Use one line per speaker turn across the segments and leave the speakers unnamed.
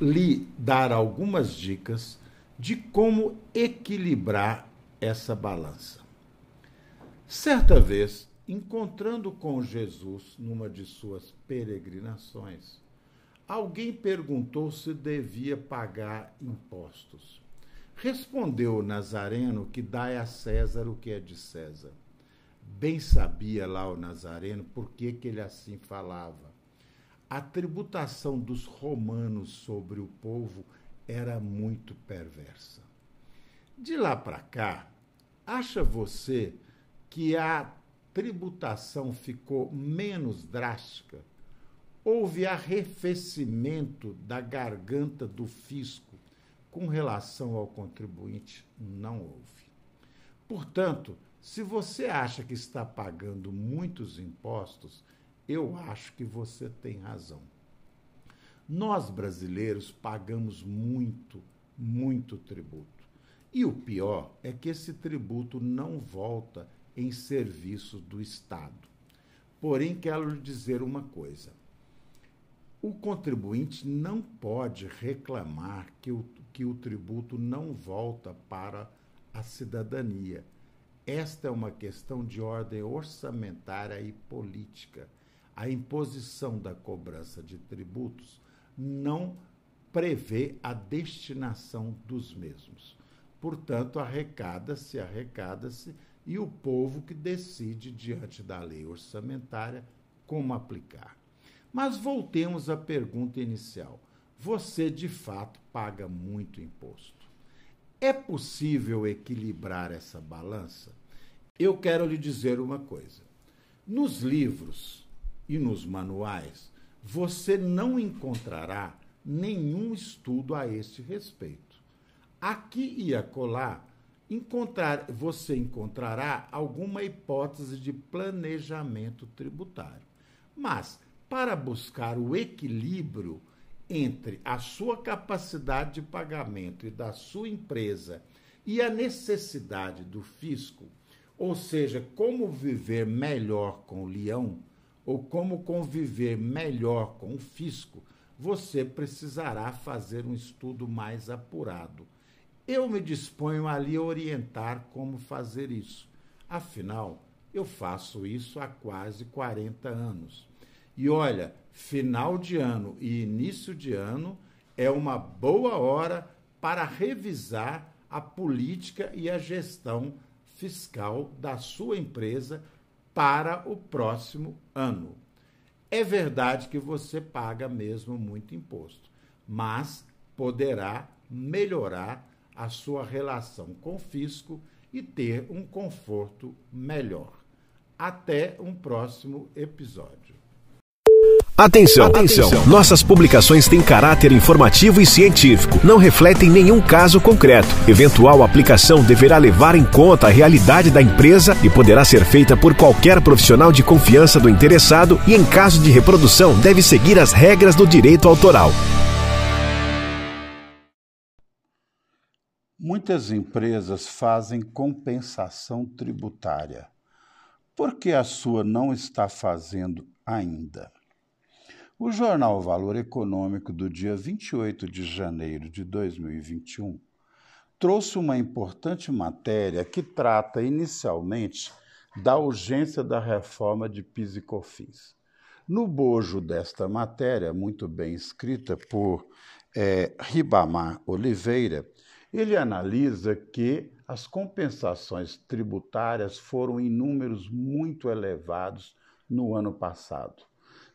lhe dar algumas dicas de como equilibrar essa balança. Certa vez, encontrando com Jesus numa de suas peregrinações, alguém perguntou se devia pagar impostos. Respondeu o Nazareno que dai a César o que é de César. Bem sabia lá o Nazareno por que, que ele assim falava a tributação dos romanos sobre o povo era muito perversa. De lá para cá, acha você que a tributação ficou menos drástica? Houve arrefecimento da garganta do fisco com relação ao contribuinte? Não houve. Portanto, se você acha que está pagando muitos impostos, eu acho que você tem razão. Nós brasileiros pagamos muito, muito tributo. E o pior é que esse tributo não volta em serviço do Estado. Porém, quero lhe dizer uma coisa: o contribuinte não pode reclamar que o, que o tributo não volta para a cidadania. Esta é uma questão de ordem orçamentária e política a imposição da cobrança de tributos não prevê a destinação dos mesmos. Portanto, arrecada-se, arrecada-se, e o povo que decide, diante da lei orçamentária, como aplicar. Mas voltemos à pergunta inicial. Você, de fato, paga muito imposto. É possível equilibrar essa balança? Eu quero lhe dizer uma coisa. Nos livros, e nos manuais, você não encontrará nenhum estudo a este respeito. Aqui e acolá, encontrar, você encontrará alguma hipótese de planejamento tributário. Mas, para buscar o equilíbrio entre a sua capacidade de pagamento e da sua empresa e a necessidade do fisco, ou seja, como viver melhor com o leão, ou como conviver melhor com o fisco, você precisará fazer um estudo mais apurado. Eu me disponho a orientar como fazer isso. Afinal, eu faço isso há quase 40 anos. E olha, final de ano e início de ano é uma boa hora para revisar a política e a gestão fiscal da sua empresa para o próximo ano. É verdade que você paga mesmo muito imposto, mas poderá melhorar a sua relação com o fisco e ter um conforto melhor. Até um próximo episódio.
Atenção, atenção! Nossas publicações têm caráter informativo e científico, não refletem nenhum caso concreto. Eventual aplicação deverá levar em conta a realidade da empresa e poderá ser feita por qualquer profissional de confiança do interessado e, em caso de reprodução, deve seguir as regras do direito autoral.
Muitas empresas fazem compensação tributária. Por que a sua não está fazendo ainda? O jornal Valor Econômico do dia 28 de janeiro de 2021 trouxe uma importante matéria que trata inicialmente da urgência da reforma de PIS e COFINS. No bojo desta matéria, muito bem escrita por é, Ribamar Oliveira, ele analisa que as compensações tributárias foram em números muito elevados no ano passado.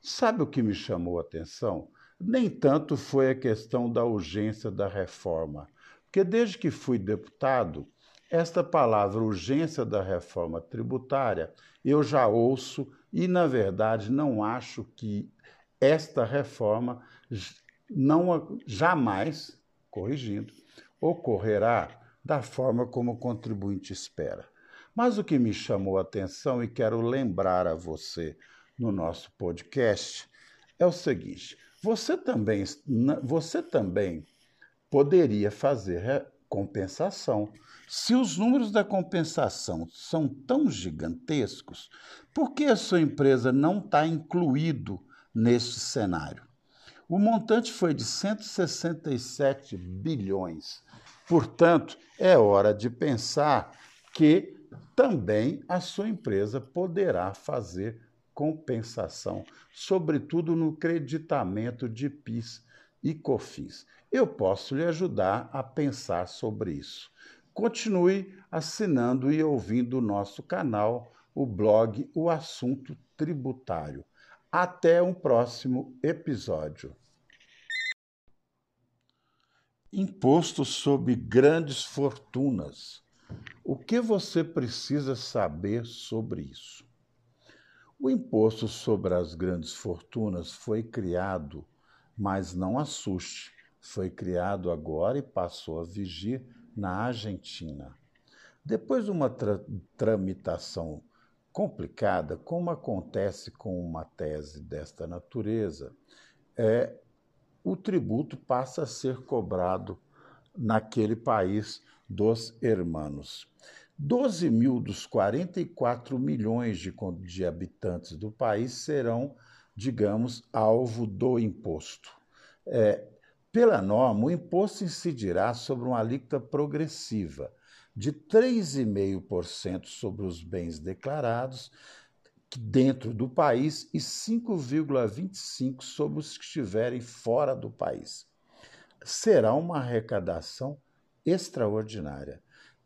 Sabe o que me chamou a atenção? Nem tanto foi a questão da urgência da reforma, porque desde que fui deputado, esta palavra urgência da reforma tributária eu já ouço e, na verdade, não acho que esta reforma não jamais, corrigindo, ocorrerá da forma como o contribuinte espera. Mas o que me chamou a atenção e quero lembrar a você no nosso podcast é o seguinte: você também, você também poderia fazer compensação. Se os números da compensação são tão gigantescos, por que a sua empresa não está incluído neste cenário? O montante foi de 167 bilhões. Portanto, é hora de pensar que também a sua empresa poderá fazer compensação, sobretudo no creditamento de PIS e COFINS. Eu posso lhe ajudar a pensar sobre isso. Continue assinando e ouvindo o nosso canal, o blog O Assunto Tributário. Até um próximo episódio. Imposto sobre grandes fortunas. O que você precisa saber sobre isso? O imposto sobre as grandes fortunas foi criado, mas não assuste, foi criado agora e passou a vigir na Argentina. Depois de uma tra tramitação complicada, como acontece com uma tese desta natureza, é, o tributo passa a ser cobrado naquele país dos hermanos. 12 mil dos 44 milhões de, de habitantes do país serão, digamos, alvo do imposto. É, pela norma, o imposto incidirá sobre uma alíquota progressiva de 3,5% sobre os bens declarados dentro do país e 5,25% sobre os que estiverem fora do país. Será uma arrecadação extraordinária.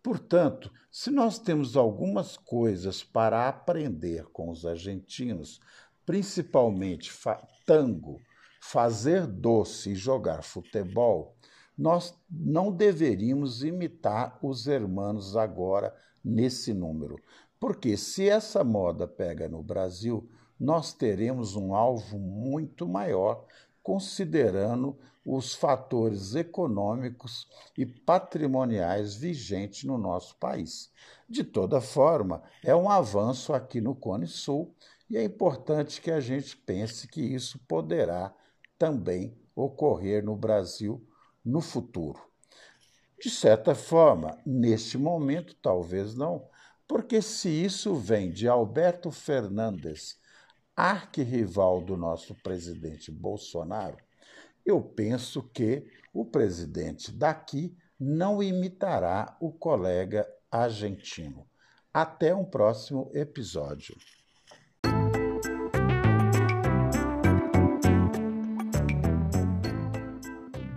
Portanto, se nós temos algumas coisas para aprender com os argentinos, principalmente fa tango, fazer doce e jogar futebol, nós não deveríamos imitar os hermanos agora nesse número. Porque se essa moda pega no Brasil, nós teremos um alvo muito maior, considerando os fatores econômicos e patrimoniais vigentes no nosso país. De toda forma, é um avanço aqui no Cone Sul e é importante que a gente pense que isso poderá também ocorrer no Brasil no futuro. De certa forma, neste momento, talvez não, porque se isso vem de Alberto Fernandes, arquirrival do nosso presidente Bolsonaro, eu penso que o presidente daqui não imitará o colega argentino. Até um próximo episódio.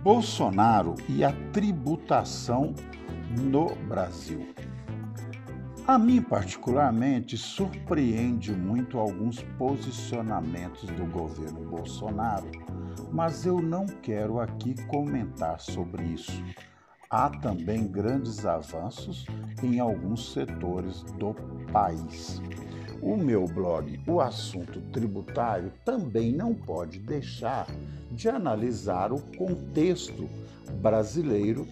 Bolsonaro e a tributação no Brasil. A mim, particularmente, surpreende muito alguns posicionamentos do governo Bolsonaro, mas eu não quero aqui comentar sobre isso. Há também grandes avanços em alguns setores do país. O meu blog, O Assunto Tributário, também não pode deixar de analisar o contexto brasileiro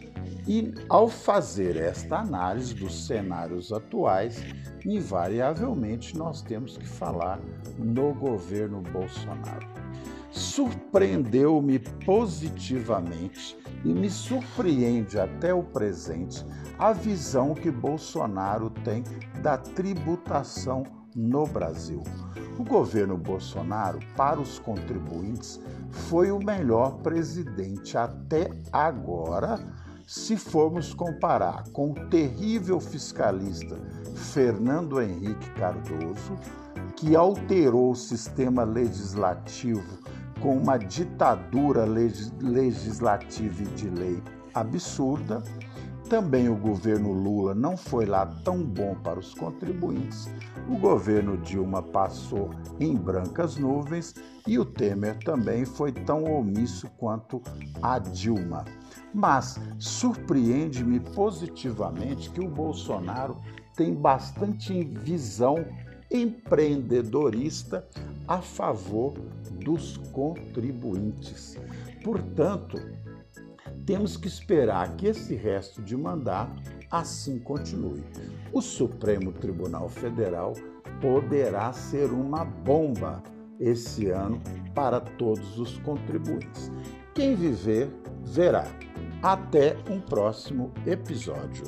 e, ao fazer esta análise dos cenários atuais, invariavelmente nós temos que falar no governo Bolsonaro. Surpreendeu-me positivamente e me surpreende até o presente a visão que Bolsonaro tem da tributação no Brasil. O governo Bolsonaro, para os contribuintes, foi o melhor presidente até agora, se formos comparar com o terrível fiscalista Fernando Henrique Cardoso, que alterou o sistema legislativo com uma ditadura legislativa e de lei absurda também o governo Lula não foi lá tão bom para os contribuintes. O governo Dilma passou em brancas nuvens e o Temer também foi tão omisso quanto a Dilma. Mas surpreende-me positivamente que o Bolsonaro tem bastante visão empreendedorista a favor dos contribuintes. Portanto, temos que esperar que esse resto de mandato assim continue. O Supremo Tribunal Federal poderá ser uma bomba esse ano para todos os contribuintes. Quem viver, verá. Até um próximo episódio.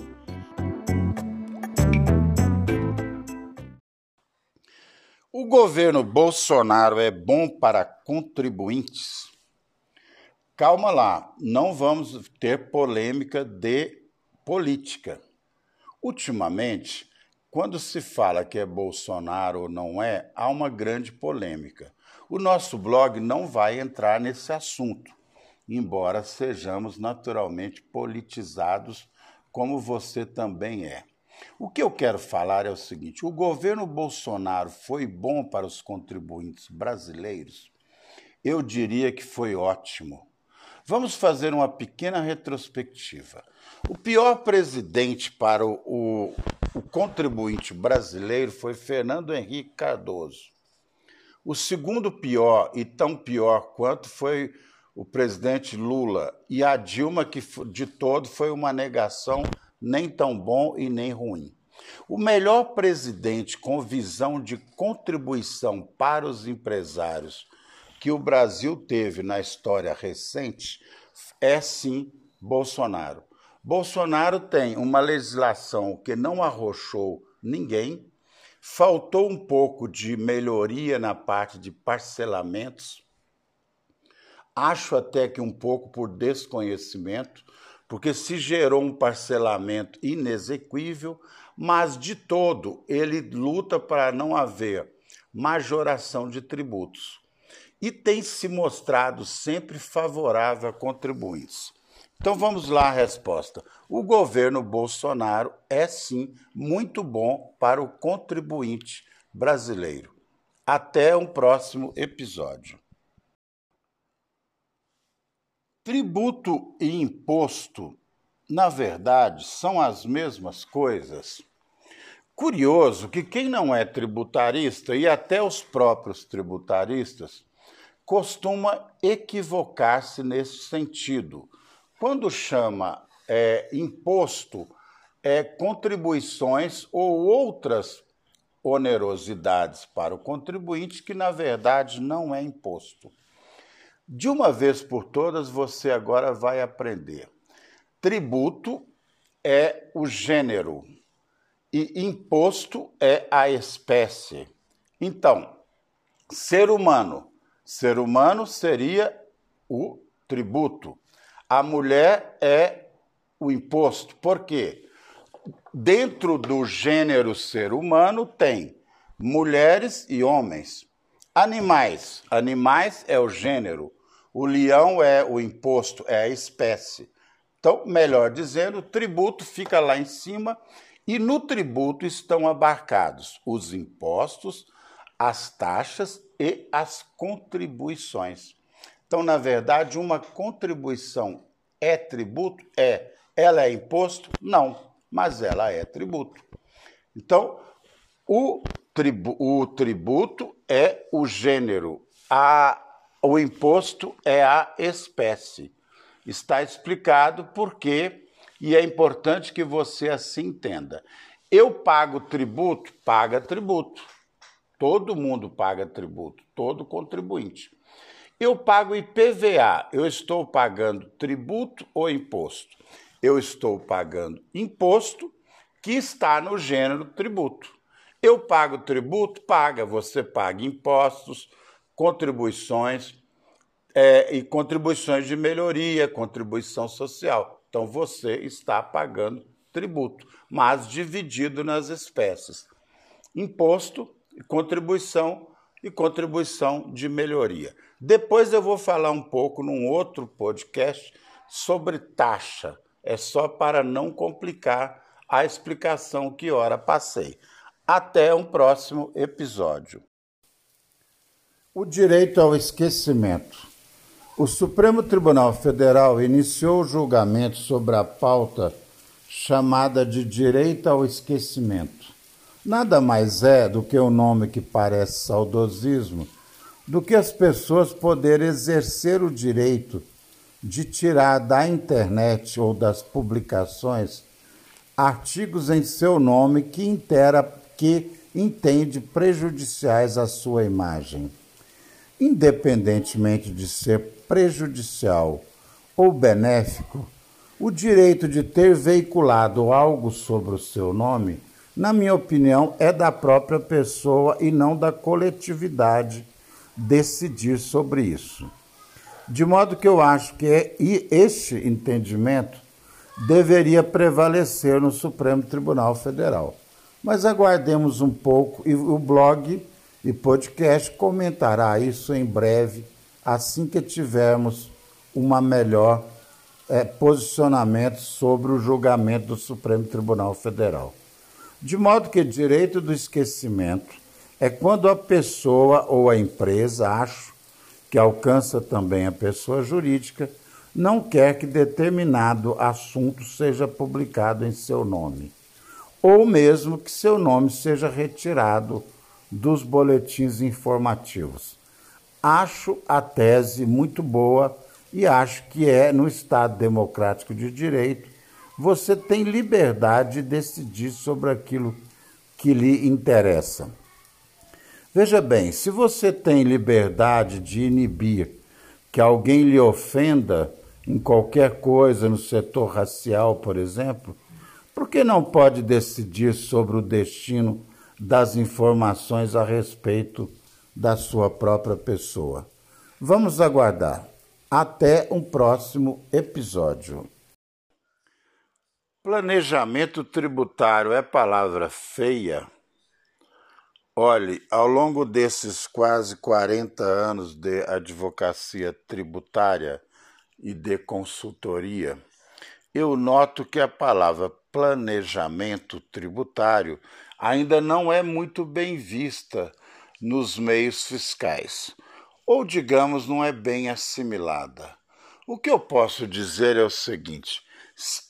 O governo Bolsonaro é bom para contribuintes? Calma lá, não vamos ter polêmica de política. Ultimamente, quando se fala que é Bolsonaro ou não é, há uma grande polêmica. O nosso blog não vai entrar nesse assunto, embora sejamos naturalmente politizados, como você também é. O que eu quero falar é o seguinte: o governo Bolsonaro foi bom para os contribuintes brasileiros? Eu diria que foi ótimo. Vamos fazer uma pequena retrospectiva. O pior presidente para o, o, o contribuinte brasileiro foi Fernando Henrique Cardoso. O segundo pior, e tão pior quanto, foi o presidente Lula. E a Dilma, que de todo foi uma negação nem tão bom e nem ruim. O melhor presidente com visão de contribuição para os empresários que o Brasil teve na história recente é sim Bolsonaro. Bolsonaro tem uma legislação que não arrochou ninguém, faltou um pouco de melhoria na parte de parcelamentos, acho até que um pouco por desconhecimento, porque se gerou um parcelamento inexequível, mas de todo ele luta para não haver majoração de tributos e tem se mostrado sempre favorável a contribuintes. Então vamos lá a resposta. O governo Bolsonaro é sim muito bom para o contribuinte brasileiro. Até um próximo episódio. Tributo e imposto, na verdade, são as mesmas coisas. Curioso que quem não é tributarista e até os próprios tributaristas costuma equivocar-se nesse sentido. Quando chama é, imposto, é contribuições ou outras onerosidades para o contribuinte que, na verdade, não é imposto. De uma vez por todas, você agora vai aprender. Tributo é o gênero e imposto é a espécie. Então, ser humano Ser humano seria o tributo. A mulher é o imposto. Por quê? Dentro do gênero ser humano tem mulheres e homens. Animais. Animais é o gênero. O leão é o imposto, é a espécie. Então, melhor dizendo, o tributo fica lá em cima e no tributo estão abarcados os impostos, as taxas e as contribuições. Então, na verdade, uma contribuição é tributo? É. Ela é imposto? Não, mas ela é tributo. Então, o, tribu o tributo é o gênero, a, o imposto é a espécie. Está explicado por quê e é importante que você assim entenda. Eu pago tributo? Paga tributo. Todo mundo paga tributo, todo contribuinte. Eu pago IPVA, eu estou pagando tributo ou imposto? Eu estou pagando imposto que está no gênero tributo. Eu pago tributo? Paga. Você paga impostos, contribuições é, e contribuições de melhoria, contribuição social. Então você está pagando tributo, mas dividido nas espécies. Imposto contribuição e contribuição de melhoria. Depois eu vou falar um pouco num outro podcast sobre taxa. É só para não complicar a explicação que ora passei. Até um próximo episódio. O direito ao esquecimento. O Supremo Tribunal Federal iniciou o julgamento sobre a pauta chamada de direito ao esquecimento nada mais é do que um nome que parece saudosismo, do que as pessoas poderem exercer o direito de tirar da internet ou das publicações artigos em seu nome que, intera, que entende prejudiciais à sua imagem. Independentemente de ser prejudicial ou benéfico, o direito de ter veiculado algo sobre o seu nome, na minha opinião, é da própria pessoa e não da coletividade decidir sobre isso. De modo que eu acho que é, este entendimento deveria prevalecer no Supremo Tribunal Federal. Mas aguardemos um pouco e o blog e podcast comentará isso em breve, assim que tivermos uma melhor é, posicionamento sobre o julgamento do Supremo Tribunal Federal. De modo que direito do esquecimento é quando a pessoa ou a empresa, acho, que alcança também a pessoa jurídica, não quer que determinado assunto seja publicado em seu nome, ou mesmo que seu nome seja retirado dos boletins informativos. Acho a tese muito boa e acho que é no Estado democrático de direito você tem liberdade de decidir sobre aquilo que lhe interessa. Veja bem, se você tem liberdade de inibir que alguém lhe ofenda em qualquer coisa no setor racial, por exemplo, por que não pode decidir sobre o destino das informações a respeito da sua própria pessoa? Vamos aguardar. Até um próximo episódio. Planejamento tributário é palavra feia? Olhe, ao longo desses quase 40 anos de advocacia tributária e de consultoria, eu noto que a palavra planejamento tributário ainda não é muito bem vista nos meios fiscais, ou digamos, não é bem assimilada. O que eu posso dizer é o seguinte: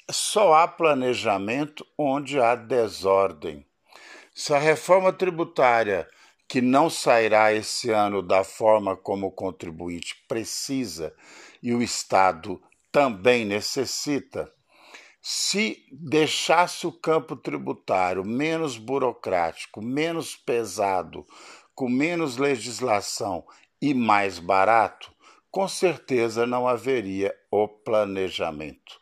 só há planejamento onde há desordem. Se a reforma tributária, que não sairá esse ano da forma como o contribuinte precisa e o Estado também necessita, se deixasse o campo tributário menos burocrático, menos pesado, com menos legislação e mais barato, com certeza não haveria o planejamento.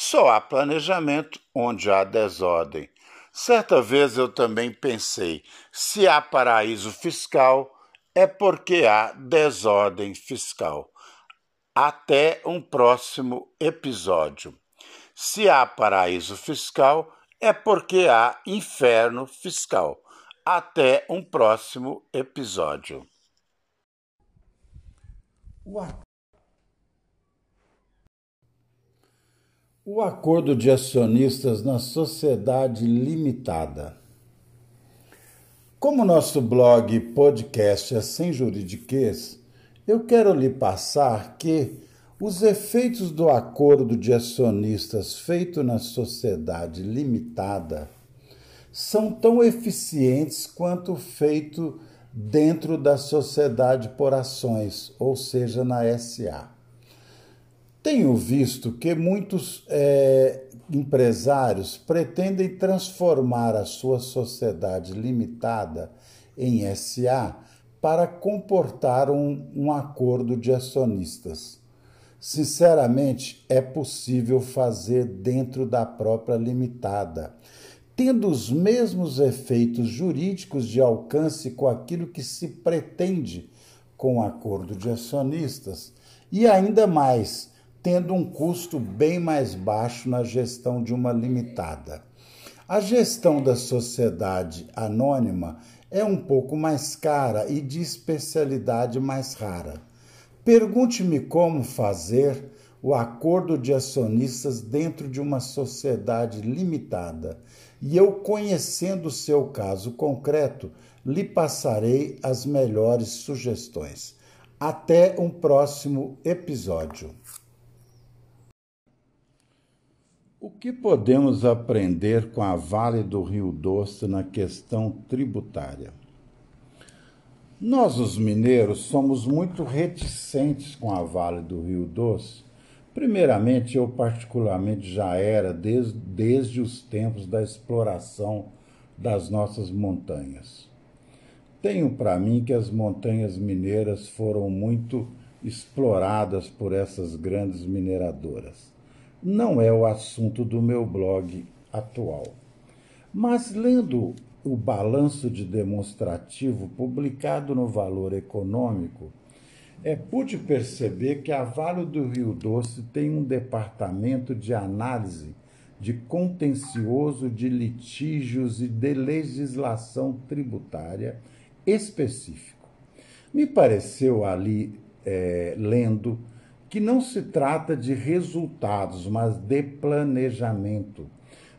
Só há planejamento onde há desordem. Certa vez eu também pensei: se há paraíso fiscal, é porque há desordem fiscal. Até um próximo episódio. Se há paraíso fiscal, é porque há inferno fiscal. Até um próximo episódio. O acordo de acionistas na sociedade limitada. Como nosso blog podcast é sem juridiquês, eu quero lhe passar que os efeitos do acordo de acionistas feito na sociedade limitada são tão eficientes quanto feito dentro da sociedade por ações, ou seja, na SA. Tenho visto que muitos é, empresários pretendem transformar a sua sociedade limitada em SA para comportar um, um acordo de acionistas. Sinceramente, é possível fazer dentro da própria limitada, tendo os mesmos efeitos jurídicos de alcance com aquilo que se pretende com o acordo de acionistas, e ainda mais tendo um custo bem mais baixo na gestão de uma limitada. A gestão da sociedade anônima é um pouco mais cara e de especialidade mais rara. Pergunte-me como fazer o acordo de acionistas dentro de uma sociedade limitada, e eu, conhecendo o seu caso concreto, lhe passarei as melhores sugestões. Até um próximo episódio. O que podemos aprender com a Vale do Rio Doce na questão tributária? Nós, os mineiros, somos muito reticentes com a Vale do Rio Doce Primeiramente, eu particularmente já era desde, desde os tempos da exploração das nossas montanhas. Tenho para mim que as montanhas mineiras foram muito exploradas por essas grandes mineradoras. Não é o assunto do meu blog atual. Mas lendo o balanço de demonstrativo publicado no Valor Econômico, é, pude perceber que a Vale do Rio Doce tem um departamento de análise de contencioso de litígios e de legislação tributária específico. Me pareceu ali, é, lendo, que não se trata de resultados, mas de planejamento,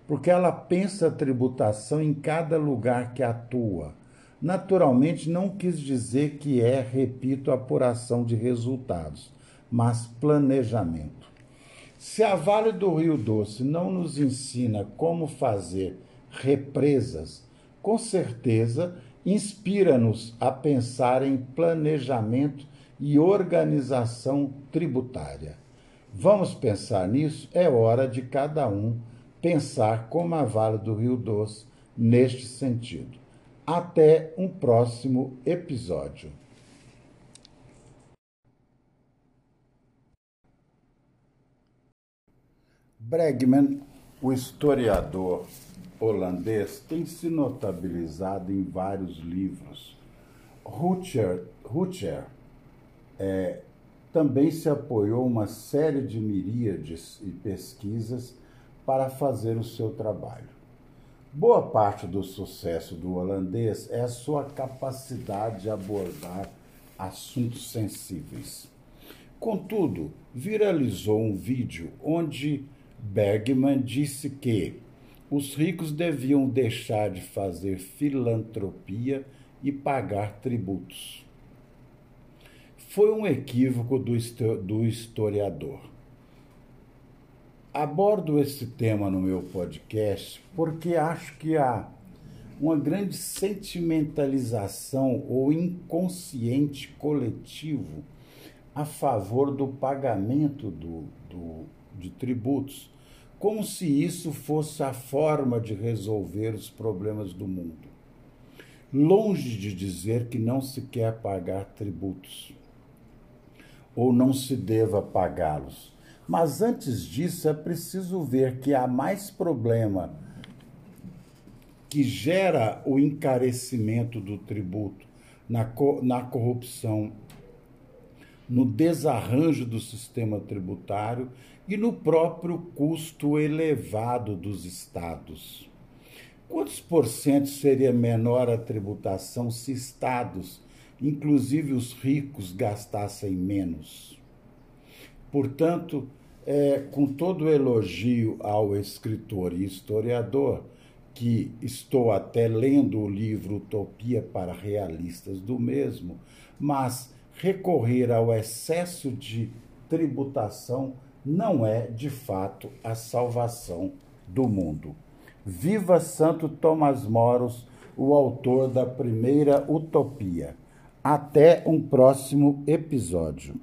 porque ela pensa a tributação em cada lugar que atua Naturalmente, não quis dizer que é, repito, apuração de resultados, mas planejamento. Se a Vale do Rio Doce não nos ensina como fazer represas, com certeza inspira-nos a pensar em planejamento e organização tributária. Vamos pensar nisso? É hora de cada um pensar como a Vale do Rio Doce neste sentido. Até um próximo episódio. Bregman, o historiador holandês, tem se notabilizado em vários livros. Rutger, Rutger é, também se apoiou uma série de miríades e pesquisas para fazer o seu trabalho. Boa parte do sucesso do holandês é a sua capacidade de abordar assuntos sensíveis. Contudo, viralizou um vídeo onde Bergman disse que os ricos deviam deixar de fazer filantropia e pagar tributos. Foi um equívoco do historiador. Abordo esse tema no meu podcast porque acho que há uma grande sentimentalização ou inconsciente coletivo a favor do pagamento do, do, de tributos, como se isso fosse a forma de resolver os problemas do mundo. Longe de dizer que não se quer pagar tributos ou não se deva pagá-los mas antes disso, é preciso ver que há mais problema que gera o encarecimento do tributo na, na corrupção, no desarranjo do sistema tributário e no próprio custo elevado dos estados. Quantos por cento seria menor a tributação se estados, inclusive os ricos, gastassem menos? Portanto, é, com todo elogio ao escritor e historiador, que estou até lendo o livro Utopia para Realistas do mesmo, mas recorrer ao excesso de tributação não é, de fato, a salvação do mundo. Viva Santo Tomás Moros, o autor da primeira Utopia. Até um próximo episódio.